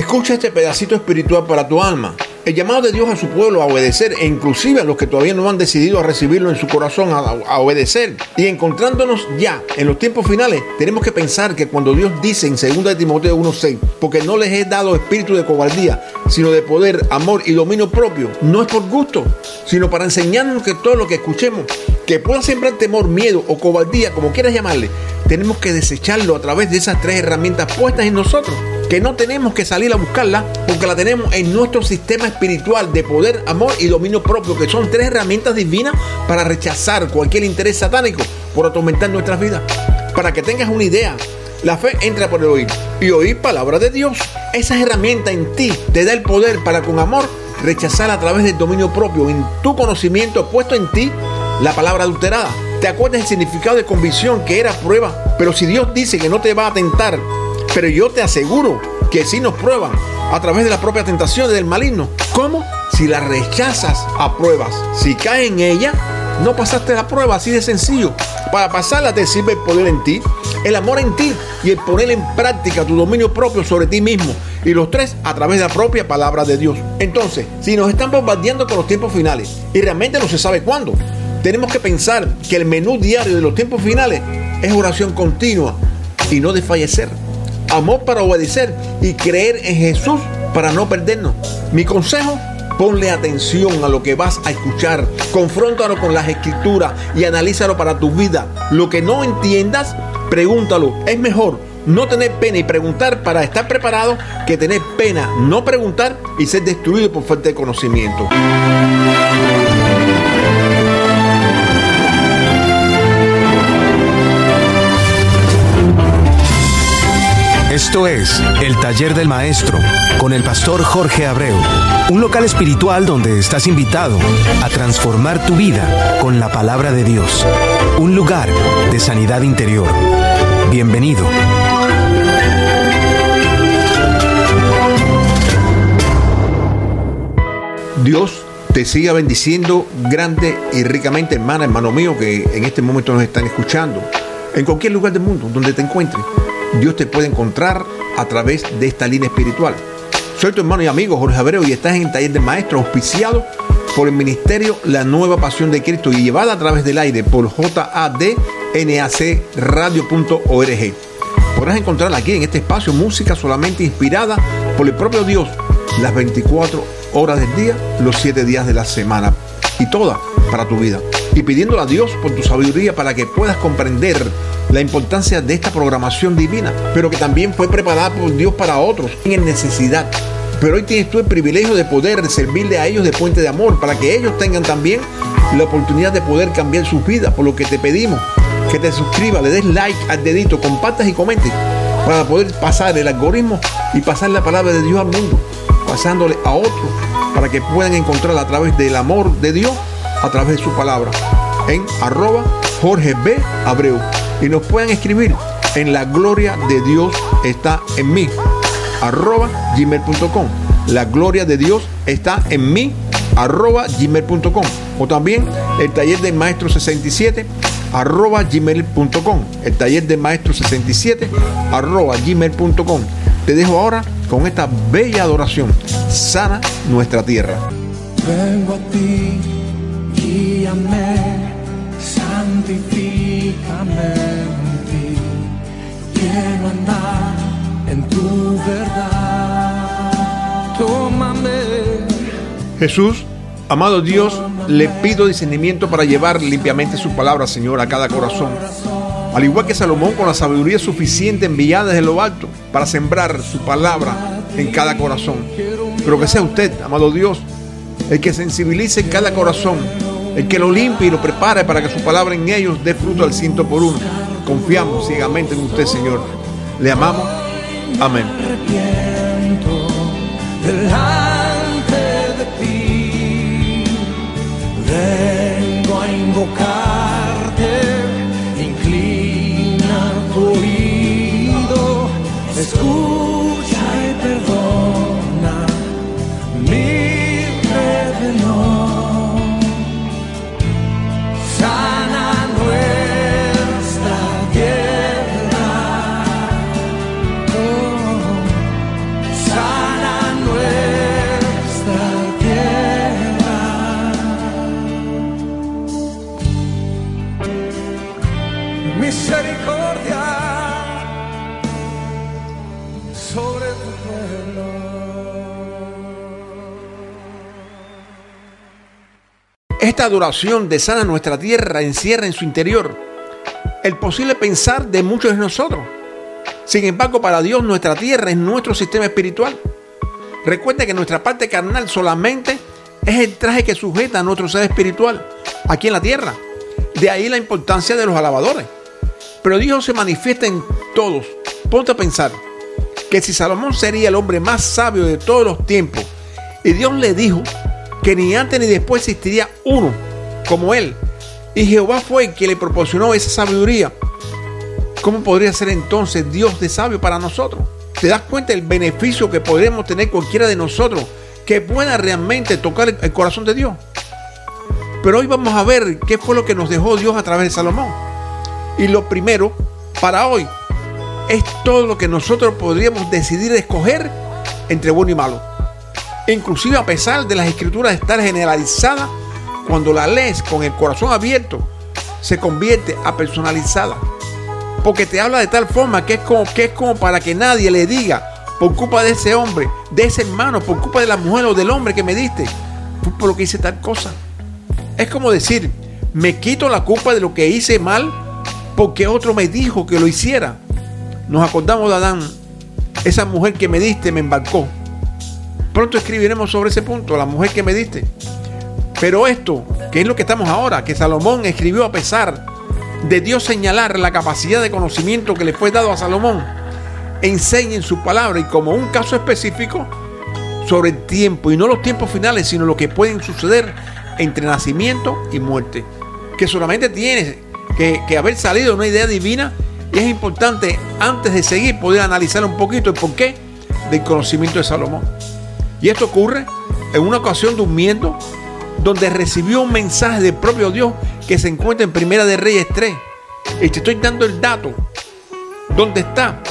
Escucha este pedacito espiritual para tu alma. El llamado de Dios a su pueblo a obedecer e inclusive a los que todavía no han decidido a recibirlo en su corazón, a, obedecer. Y encontrándonos ya en los tiempos finales, tenemos que pensar que cuando Dios dice en 2 de Timoteo 1.6, porque no les he dado espíritu de cobardía, sino de poder, amor y dominio propio, no es por gusto, sino para enseñarnos que todo lo que escuchemos, que pueda sembrar temor, miedo o cobardía, como quieras llamarle, tenemos que desecharlo a través de esas tres herramientas puestas en nosotros que no tenemos que salir a buscarla porque la tenemos en nuestro sistema espiritual de poder, amor y dominio propio, que son tres herramientas divinas para rechazar cualquier interés satánico por atormentar nuestras vidas. Para que tengas una idea, la fe entra por el oír y oír palabra de Dios. Esa herramienta en ti te da el poder para con amor rechazar a través del dominio propio, en tu conocimiento puesto en ti, la palabra adulterada. ¿Te acuerdas el significado de convicción que era prueba? Pero si Dios dice que no te va a tentar pero yo te aseguro que si nos prueban a través de la propia tentación del maligno. ¿Cómo? Si la rechazas a pruebas, si cae en ella, no pasaste la prueba, así de sencillo. Para pasarla te sirve el poder en ti, el amor en ti y el poner en práctica tu dominio propio sobre ti mismo. Y los tres a través de la propia palabra de Dios. Entonces, si nos están bombardeando con los tiempos finales y realmente no se sabe cuándo, tenemos que pensar que el menú diario de los tiempos finales es oración continua y no desfallecer amor para obedecer y creer en Jesús para no perdernos. Mi consejo, ponle atención a lo que vas a escuchar, confróntalo con las escrituras y analízalo para tu vida. Lo que no entiendas, pregúntalo. Es mejor no tener pena y preguntar para estar preparado que tener pena, no preguntar y ser destruido por falta de conocimiento. Esto es El Taller del Maestro con el pastor Jorge Abreu, un local espiritual donde estás invitado a transformar tu vida con la palabra de Dios, un lugar de sanidad interior. Bienvenido. Dios te siga bendiciendo grande y ricamente, hermana, hermano mío, que en este momento nos están escuchando, en cualquier lugar del mundo donde te encuentres. Dios te puede encontrar a través de esta línea espiritual. Soy tu hermano y amigo Jorge Abreu y estás en el taller de maestro auspiciado por el ministerio La Nueva Pasión de Cristo y llevada a través del aire por jadnacradio.org. Podrás encontrar aquí en este espacio música solamente inspirada por el propio Dios las 24 horas del día, los 7 días de la semana y toda para tu vida. Y pidiéndole a Dios por tu sabiduría para que puedas comprender la importancia de esta programación divina, pero que también fue preparada por Dios para otros en necesidad. Pero hoy tienes tú el privilegio de poder servirle a ellos de puente de amor, para que ellos tengan también la oportunidad de poder cambiar sus vidas, por lo que te pedimos que te suscribas, le des like al dedito, compartas y comentes, para poder pasar el algoritmo y pasar la palabra de Dios al mundo, pasándole a otros, para que puedan encontrar a través del amor de Dios, a través de su palabra, en arroba Jorge B. Abreu. Y nos pueden escribir en la gloria de Dios está en mí arroba gmail.com la gloria de Dios está en mí arroba gmail.com o también el taller del maestro 67 arroba gmail.com el taller del maestro 67 arroba gmail.com te dejo ahora con esta bella adoración sana nuestra tierra vengo a ti guíame santifícame en ti, quiero andar en tu verdad. Tómame. Jesús, amado Dios, le pido discernimiento para llevar limpiamente su palabra, Señor, a cada corazón. Al igual que Salomón con la sabiduría suficiente enviada desde lo alto para sembrar su palabra en cada corazón. Pero que sea usted, amado Dios, el que sensibilice cada corazón el que lo limpie y lo prepare para que su palabra en ellos dé fruto al ciento por uno. Confiamos ciegamente en usted, Señor. Le amamos. Amén. Escucha Esta adoración de sana nuestra tierra encierra en su interior el posible pensar de muchos de nosotros. Sin embargo, para Dios nuestra tierra es nuestro sistema espiritual. Recuerda que nuestra parte carnal solamente es el traje que sujeta a nuestro ser espiritual aquí en la tierra. De ahí la importancia de los alabadores. Pero Dios se manifiesta en todos. Ponte a pensar que si Salomón sería el hombre más sabio de todos los tiempos y Dios le dijo que ni antes ni después existiría uno como él y Jehová fue el que le proporcionó esa sabiduría, ¿cómo podría ser entonces Dios de sabio para nosotros? ¿Te das cuenta del beneficio que podremos tener cualquiera de nosotros que pueda realmente tocar el corazón de Dios? Pero hoy vamos a ver qué fue lo que nos dejó Dios a través de Salomón. Y lo primero, para hoy, es todo lo que nosotros podríamos decidir escoger entre bueno y malo. Inclusive a pesar de las escrituras estar generalizadas, cuando la lees con el corazón abierto, se convierte a personalizada. Porque te habla de tal forma que es como, que es como para que nadie le diga, por culpa de ese hombre, de ese hermano, por culpa de la mujer o del hombre que me diste, fue por lo que hice tal cosa. Es como decir, me quito la culpa de lo que hice mal porque otro me dijo que lo hiciera. Nos acordamos de Adán, esa mujer que me diste me embarcó. Pronto escribiremos sobre ese punto, la mujer que me diste. Pero esto, que es lo que estamos ahora, que Salomón escribió a pesar de Dios señalar la capacidad de conocimiento que le fue dado a Salomón, enseña en su palabra y como un caso específico sobre el tiempo, y no los tiempos finales, sino lo que pueden suceder entre nacimiento y muerte, que solamente tiene que, haber salido una idea divina y es importante antes de seguir poder analizar un poquito el porqué del conocimiento de Salomón. Y esto ocurre en una ocasión durmiendo, donde recibió un mensaje del propio Dios que se encuentra en Primera de Reyes 3. Y te estoy dando el dato, donde está,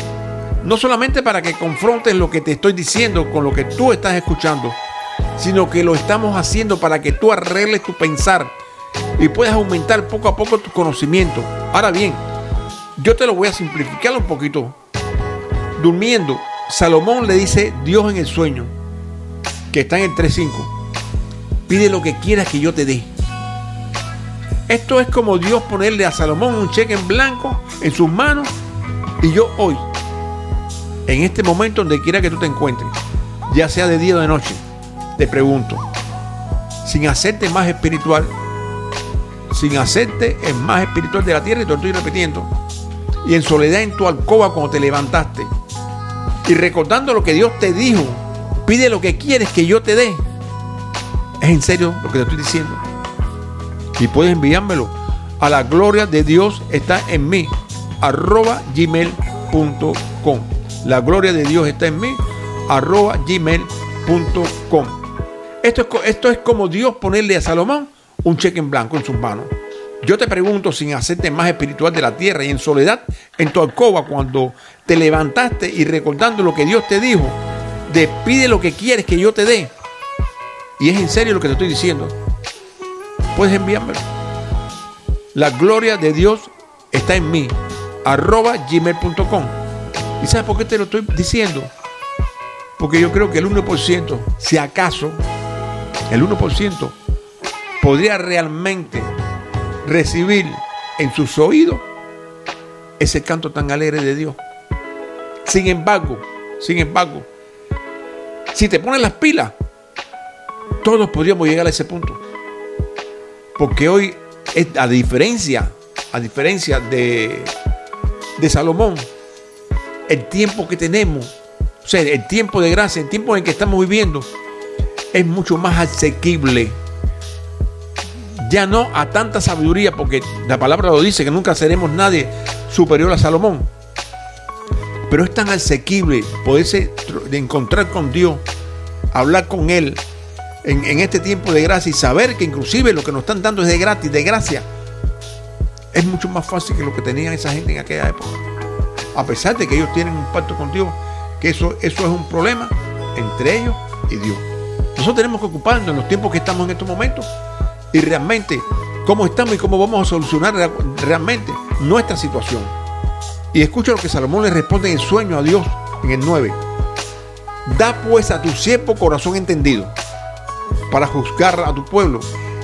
no solamente para que confrontes lo que te estoy diciendo con lo que tú estás escuchando, sino que lo estamos haciendo para que tú arregles tu pensar y puedas aumentar poco a poco tu conocimiento. Ahora bien, yo te lo voy a simplificar un poquito. Durmiendo, Salomón le dice Dios en el sueño, que está en el 3.5, pide lo que quieras que yo te dé. Esto es como Dios ponerle a Salomón un cheque en blanco en sus manos y yo hoy, en este momento donde quiera que tú te encuentres, ya sea de día o de noche, te pregunto, sin hacerte más espiritual, sin hacerte el más espiritual de la tierra, y te lo estoy repitiendo, y en soledad en tu alcoba cuando te levantaste, y recordando lo que Dios te dijo, pide lo que quieres que yo te dé. Es en serio lo que te estoy diciendo. Y puedes enviármelo a la gloria de Dios está en mí, arroba gmail.com. La gloria de Dios está en mí, arroba gmail.com. Esto es, esto es como Dios ponerle a Salomón un cheque en blanco en sus manos. Yo te pregunto, sin hacerte más espiritual de la tierra y en soledad en tu alcoba, cuando te levantaste y recordando lo que Dios te dijo, de pide lo que quieres que yo te dé. Y es en serio lo que te estoy diciendo. Puedes enviármelo. La gloria de Dios está en mí. Arroba gmail.com. ¿Y sabes por qué te lo estoy diciendo? Porque yo creo que el 1%, si acaso, el 1% podría realmente recibir en sus oídos ese canto tan alegre de Dios. Sin embargo, sin embargo, si te pones las pilas, todos podríamos llegar a ese punto. Porque hoy, a diferencia, a diferencia de, de Salomón, el tiempo que tenemos, o sea, el tiempo de gracia, el tiempo en que estamos viviendo, es mucho más asequible. Ya no a tanta sabiduría, porque la palabra lo dice, que nunca seremos nadie superior a Salomón. Pero es tan asequible poderse encontrar con Dios, hablar con Él en, en, este tiempo de gracia y saber que inclusive lo que nos están dando es de gratis, de gracia. Es mucho más fácil que lo que tenían esa gente en aquella época. A pesar de que ellos tienen un pacto con Dios, que eso, eso es un problema entre ellos y Dios. Nosotros tenemos que ocuparnos en los tiempos que estamos en estos momentos y realmente cómo estamos y cómo vamos a solucionar realmente nuestra situación. Y escucha lo que Salomón le responde en sueño a Dios en el 9. Da pues a tu siervo corazón entendido para juzgar a tu pueblo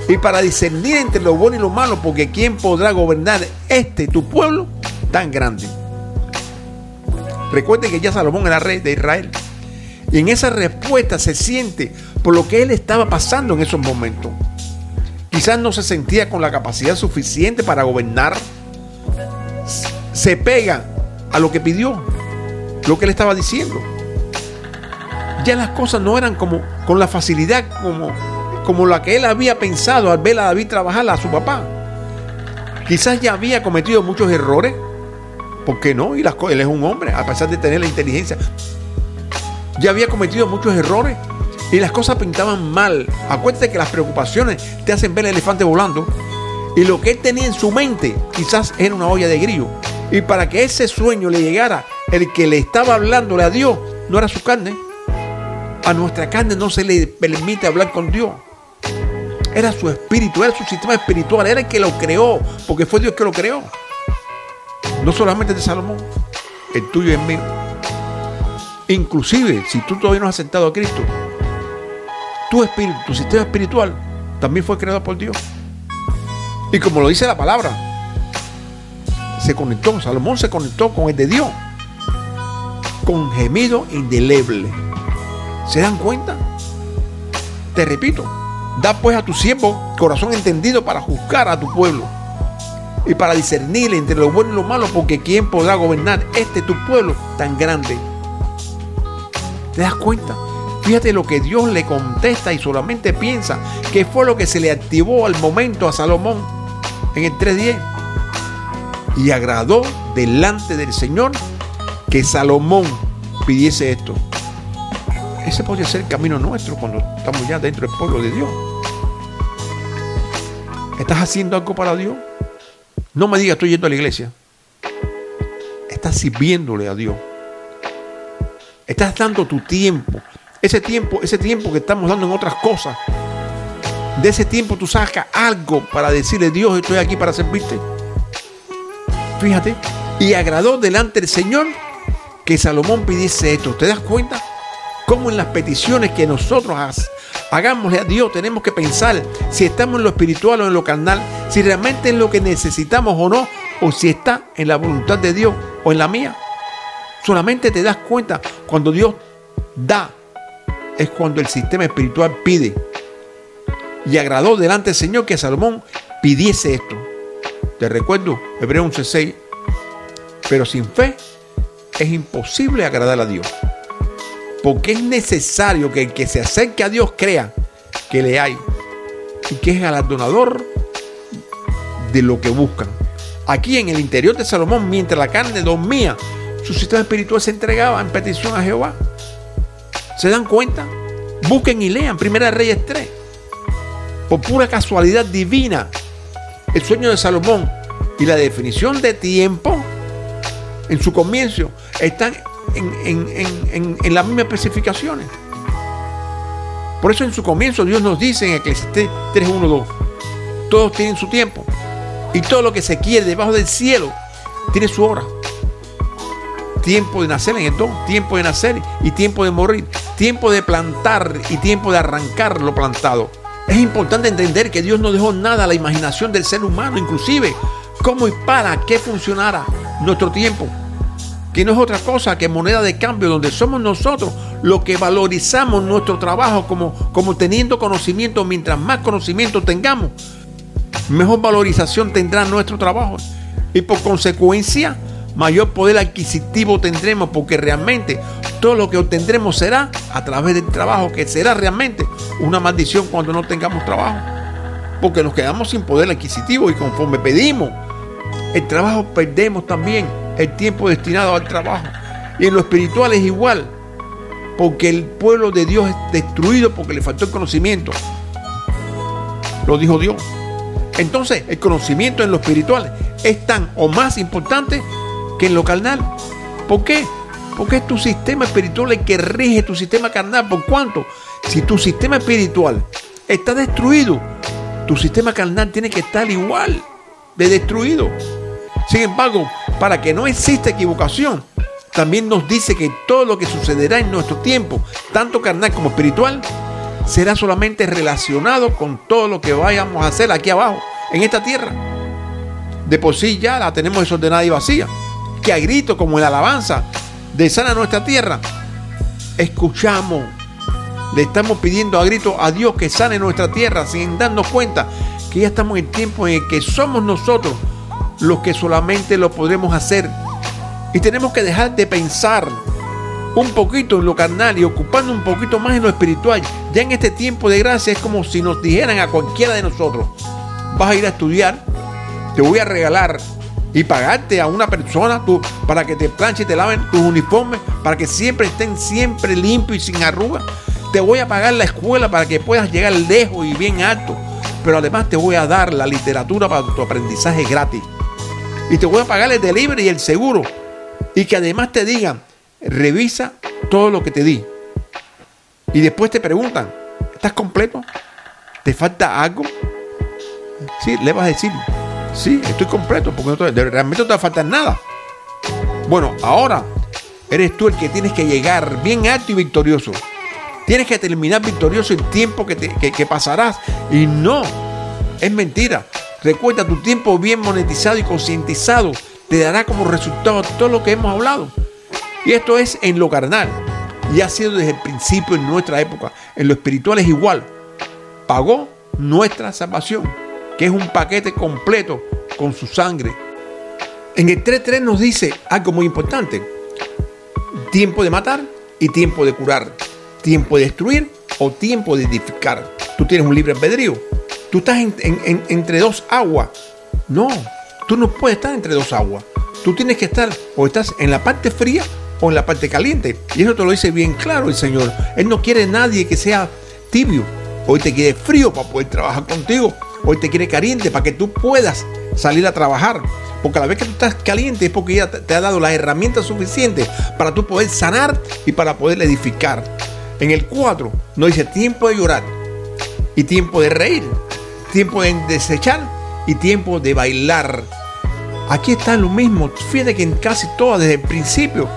y para discernir entre lo bueno y lo malo, porque ¿quién podrá gobernar este tu pueblo tan grande? Recuerden que ya Salomón era rey de Israel. Y en esa respuesta se siente por lo que él estaba pasando en esos momentos. Quizás no se sentía con la capacidad suficiente para gobernar. Se pega a lo que pidió, lo que él estaba diciendo. Ya las cosas no eran como con la facilidad como, como la que él había pensado al ver a David trabajar a su papá. Quizás ya había cometido muchos errores. ¿Por qué no? Y las, él es un hombre, a pesar de tener la inteligencia. Ya había cometido muchos errores y las cosas pintaban mal. Acuérdate que las preocupaciones te hacen ver el elefante volando. Y lo que él tenía en su mente quizás era una olla de grillo. Y para que ese sueño le llegara, el que le estaba hablándole a Dios no era su carne. A nuestra carne no se le permite hablar con Dios. Era su espíritu, era su sistema espiritual, era el que lo creó, porque fue Dios que lo creó. No solamente de Salomón, el tuyo y el mío. Inclusive, si tú todavía no has aceptado a Cristo, tu espíritu, tu sistema espiritual, también fue creado por Dios. Y como lo dice la palabra, se conectó, Salomón se conectó con el de Dios, con gemido indeleble. ¿Se dan cuenta? Te repito, da pues a tu siervo corazón entendido para juzgar a tu pueblo y para discernir entre lo bueno y lo malo, porque ¿quién podrá gobernar este tu pueblo tan grande? ¿Te das cuenta? Fíjate lo que Dios le contesta y solamente piensa que fue lo que se le activó al momento a Salomón en el 3.10. Y agradó delante del Señor que Salomón pidiese esto. Ese podría ser el camino nuestro cuando estamos ya dentro del pueblo de Dios. ¿Estás haciendo algo para Dios? No me digas estoy yendo a la iglesia. Estás sirviéndole a Dios. Estás dando tu tiempo. Ese tiempo, ese tiempo que estamos dando en otras cosas. De ese tiempo tú sacas algo para decirle, Dios, estoy aquí para servirte. Fíjate. Y agradó delante del Señor que Salomón pidiese esto. ¿Te das cuenta? Cómo en las peticiones que nosotros hagámosle a Dios tenemos que pensar si estamos en lo espiritual o en lo carnal, si realmente es lo que necesitamos o no, o si está en la voluntad de Dios o en la mía. Solamente te das cuenta cuando Dios da, es cuando el sistema espiritual pide. Y agradó delante del Señor que Salomón pidiese esto. Te recuerdo, Hebreo 11:6. Pero sin fe es imposible agradar a Dios. Porque es necesario que el que se acerque a Dios crea que le hay y que es galardonador de lo que buscan. Aquí en el interior de Salomón, mientras la carne dormía, su sistema espiritual se entregaba en petición a Jehová. ¿Se dan cuenta? Busquen y lean Primera Reyes 3. Por pura casualidad divina, el sueño de Salomón y la definición de tiempo en su comienzo están en, las mismas especificaciones. Por eso en su comienzo Dios nos dice en Eclesiastés 3.1.2, todos tienen su tiempo y todo lo que se quiere debajo del cielo tiene su hora. Tiempo de nacer en el don, tiempo de nacer y tiempo de morir, tiempo de plantar y tiempo de arrancar lo plantado. Es importante entender que Dios no dejó nada a la imaginación del ser humano, inclusive cómo y para qué funcionara nuestro tiempo que no es otra cosa que moneda de cambio, donde somos nosotros los que valorizamos nuestro trabajo como, como teniendo conocimiento. Mientras más conocimiento tengamos, mejor valorización tendrá nuestro trabajo. Y por consecuencia, mayor poder adquisitivo tendremos, porque realmente todo lo que obtendremos será a través del trabajo, que será realmente una maldición cuando no tengamos trabajo. Porque nos quedamos sin poder adquisitivo y conforme pedimos el trabajo perdemos también el tiempo destinado al trabajo. Y en lo espiritual es igual, porque el pueblo de Dios es destruido porque le faltó el conocimiento. Lo dijo Dios. Entonces, el conocimiento en lo espiritual es tan o más importante que en lo carnal. ¿Por qué? Porque es tu sistema espiritual el que rige tu sistema carnal. ¿Por cuánto? Si tu sistema espiritual está destruido, tu sistema carnal tiene que estar igual de destruido. Sin embargo, para que no exista equivocación, también nos dice que todo lo que sucederá en nuestro tiempo, tanto carnal como espiritual, será solamente relacionado con todo lo que vayamos a hacer aquí abajo, en esta tierra. De por sí ya la tenemos desordenada y vacía. Que a grito como en la alabanza de sana nuestra tierra, escuchamos, le estamos pidiendo a grito a Dios que sane nuestra tierra sin darnos cuenta que ya estamos en tiempo en el que somos nosotros los que solamente lo podremos hacer. Y tenemos que dejar de pensar un poquito en lo carnal y ocupando un poquito más en lo espiritual. Ya en este tiempo de gracia es como si nos dijeran a cualquiera de nosotros, vas a ir a estudiar, te voy a regalar y pagarte a una persona tú, para que te planche y te laven tus uniformes, para que siempre estén siempre limpios y sin arrugas. Te voy a pagar la escuela para que puedas llegar lejos y bien alto. Pero además te voy a dar la literatura para tu aprendizaje gratis. Y te voy a pagar el delivery y el seguro. Y que además te digan, revisa todo lo que te di. Y después te preguntan, ¿estás completo? ¿Te falta algo? Sí, le vas a decir, sí, estoy completo, porque realmente no te va a faltar nada. Bueno, ahora eres tú el que tienes que llegar bien alto y victorioso. Tienes que terminar victorioso el tiempo que, que pasarás. Y no, es mentira. Recuerda, tu tiempo bien monetizado y concientizado te dará como resultado todo lo que hemos hablado. Y esto es en lo carnal. Y ha sido desde el principio en nuestra época. En lo espiritual es igual. Pagó nuestra salvación, que es un paquete completo con su sangre. En el 3.3 nos dice algo muy importante. Tiempo de matar y tiempo de curar. Tiempo de destruir o tiempo de edificar. Tú tienes un libre albedrío. Tú estás entre dos aguas. No, tú no puedes estar entre dos aguas. Tú tienes que estar o estás en la parte fría o en la parte caliente. Y eso te lo dice bien claro el Señor. Él no quiere nadie que sea tibio. Hoy te quiere frío para poder trabajar contigo. Hoy te quiere caliente para que tú puedas salir a trabajar. Porque a la vez que tú estás caliente es porque ya te ha dado las herramientas suficientes para tú poder sanar y para poder edificar. En el 4 nos dice tiempo de llorar y tiempo de reír, tiempo de desechar y tiempo de bailar. Aquí está lo mismo. Fíjate que en casi todo, desde el principio,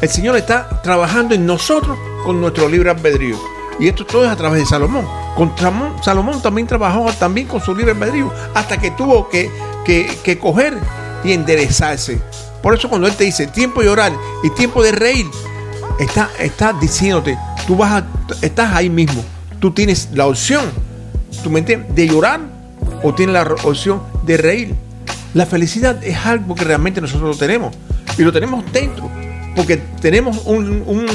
el Señor está trabajando en nosotros con nuestro libre albedrío. Y esto todo es a través de Salomón. Con Salomón también trabajó también con su libre albedrío hasta que tuvo que, que, coger y enderezarse. Por eso cuando Él te dice tiempo de orar y tiempo de reír, está, está diciéndote, tú vas a, estás ahí mismo. Tú tienes la opción, ¿tú me? De llorar o tienes la opción de reír. La felicidad es algo que realmente nosotros lo tenemos. Y lo tenemos dentro porque tenemos un,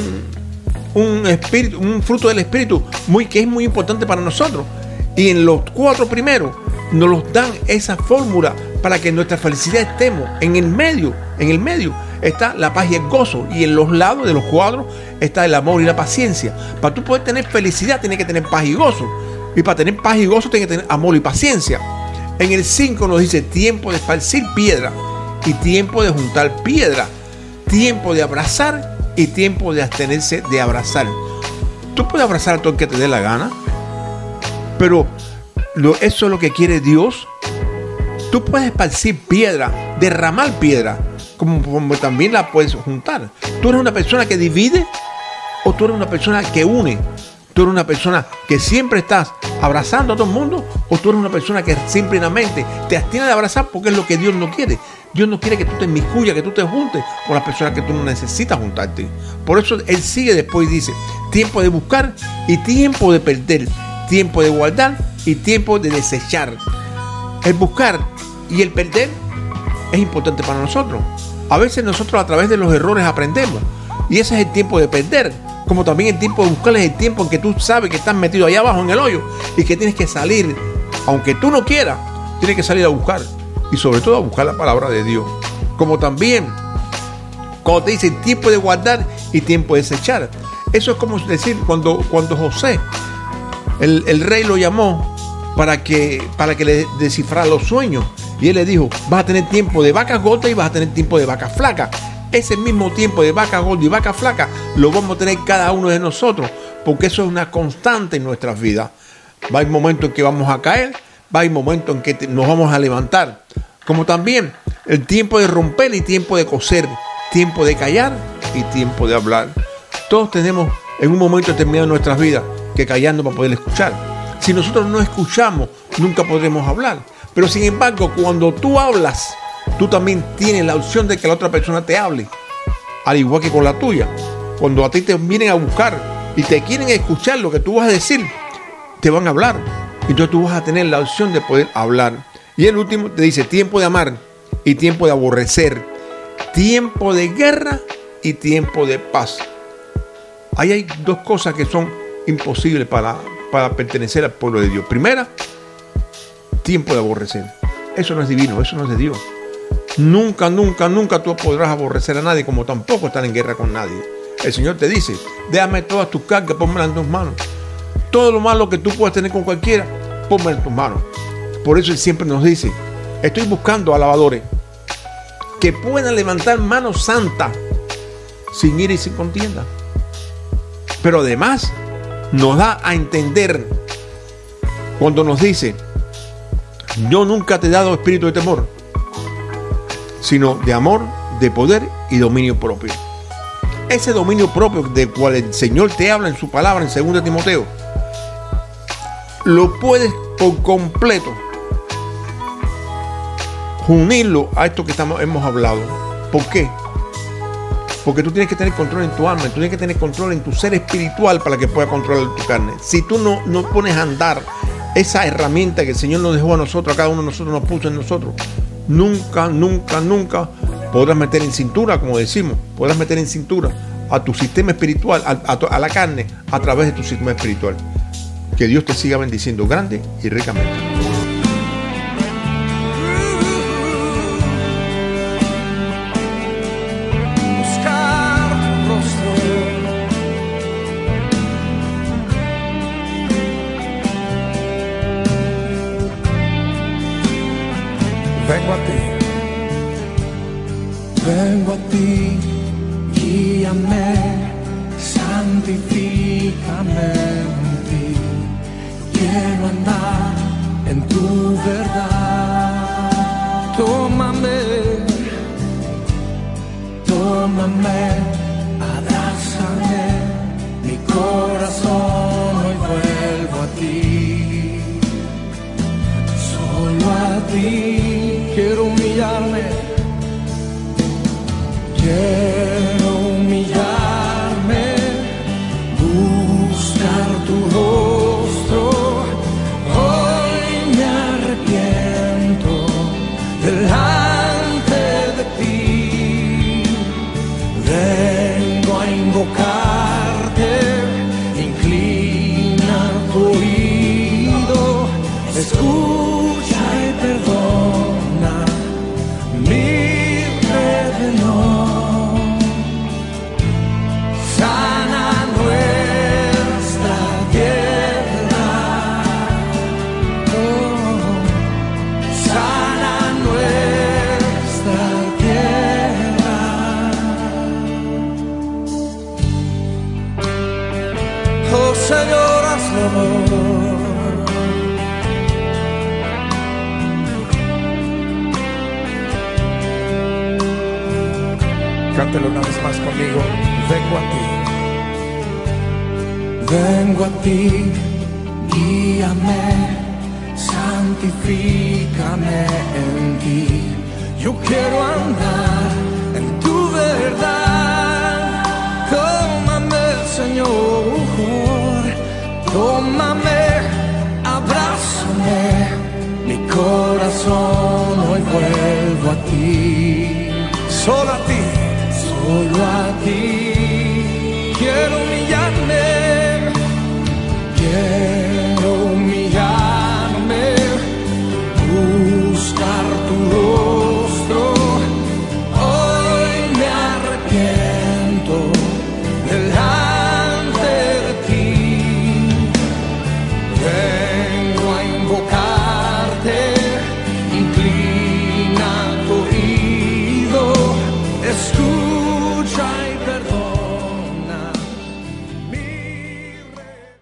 espíritu, un fruto del espíritu muy, que es muy importante para nosotros. Y en los cuatro primeros nos los dan esa fórmula para que nuestra felicidad estemos en el medio, en el medio está la paz y el gozo y en los lados de los cuadros está el amor y la paciencia. Para tú poder tener felicidad tienes que tener paz y gozo. Y para tener paz y gozo tienes que tener amor y paciencia. En el 5 nos dice tiempo de esparcir piedra y tiempo de juntar piedra tiempo de abrazar y tiempo de abstenerse de abrazar. Tú puedes abrazar a todo el que te dé la gana, pero eso es lo que quiere Dios. Tú puedes esparcir piedra, derramar piedra, como, como también la puedes juntar. Tú eres una persona que divide o tú eres una persona que une. Tú eres una persona que siempre estás abrazando a todo el mundo o tú eres una persona que simplemente te abstiene de abrazar porque es lo que Dios no quiere. Dios no quiere que tú te enmiscuyas, que tú te juntes con las personas que tú no necesitas juntarte. Por eso Él sigue después y dice, tiempo de buscar y tiempo de perder, tiempo de guardar y tiempo de desechar. El buscar y el perder es importante para nosotros. A veces nosotros a través de los errores aprendemos y ese es el tiempo de perder. Como también el tiempo de buscar es el tiempo en que tú sabes que estás metido allá abajo en el hoyo y que tienes que salir, aunque tú no quieras, tienes que salir a buscar y sobre todo a buscar la palabra de Dios. Como también cuando te dice tiempo de guardar y tiempo de desechar. Eso es como decir cuando, cuando José, el, el rey lo llamó para que, para que le descifrara los sueños. Y él le dijo, vas a tener tiempo de vaca gorda y vas a tener tiempo de vaca flaca. Ese mismo tiempo de vaca gorda y vaca flaca lo vamos a tener cada uno de nosotros, porque eso es una constante en nuestras vidas. Va a haber momentos en que vamos a caer, va a haber momentos en que nos vamos a levantar. Como también el tiempo de romper y tiempo de coser, tiempo de callar y tiempo de hablar. Todos tenemos en un momento determinado de nuestras vidas que callando para poder escuchar. Si nosotros no escuchamos, nunca podremos hablar. Pero sin embargo, cuando tú hablas, tú también tienes la opción de que la otra persona te hable. Al igual que con la tuya. Cuando a ti te vienen a buscar y te quieren escuchar lo que tú vas a decir, te van a hablar. Entonces tú vas a tener la opción de poder hablar. Y el último te dice tiempo de amar y tiempo de aborrecer. Tiempo de guerra y tiempo de paz. Ahí hay dos cosas que son imposibles para, para pertenecer al pueblo de Dios. Primera, tiempo de aborrecer. Eso no es divino, eso no es de Dios. Nunca, nunca, nunca tú podrás aborrecer a nadie como tampoco estar en guerra con nadie. El Señor te dice, déjame todas tus cargas, ponme en tus manos. Todo lo malo que tú puedas tener con cualquiera, ponme en tus manos. Por eso Él siempre nos dice, estoy buscando alabadores que puedan levantar manos santas sin ir y sin contienda. Pero además nos da a entender cuando nos dice, yo nunca te he dado espíritu de temor, sino de amor, de poder y dominio propio. Ese dominio propio del cual el Señor te habla en su palabra en 2 Timoteo, lo puedes por completo unirlo a esto que estamos, hemos hablado. ¿Por qué? Porque tú tienes que tener control en tu alma, tú tienes que tener control en tu ser espiritual para que pueda controlar tu carne. Si tú no, no pones a andar esa herramienta que el Señor nos dejó a nosotros, a cada uno de nosotros nos puso en nosotros, nunca, nunca, nunca podrás meter en cintura, como decimos, podrás meter en cintura a tu sistema espiritual, a, la carne, a través de tu sistema espiritual. Que Dios te siga bendiciendo grande y ricamente. Tómame, abrázame, mi corazón hoy vuelvo a ti. Solo a ti Cántelo una vez más conmigo. Vengo a ti. Vengo a ti, guíame, santifícame en ti. Yo quiero andar en tu verdad. Tómame, Señor, tómame, abrázame. Mi corazón hoy vuelvo a ti. Solo a ti, solo a ti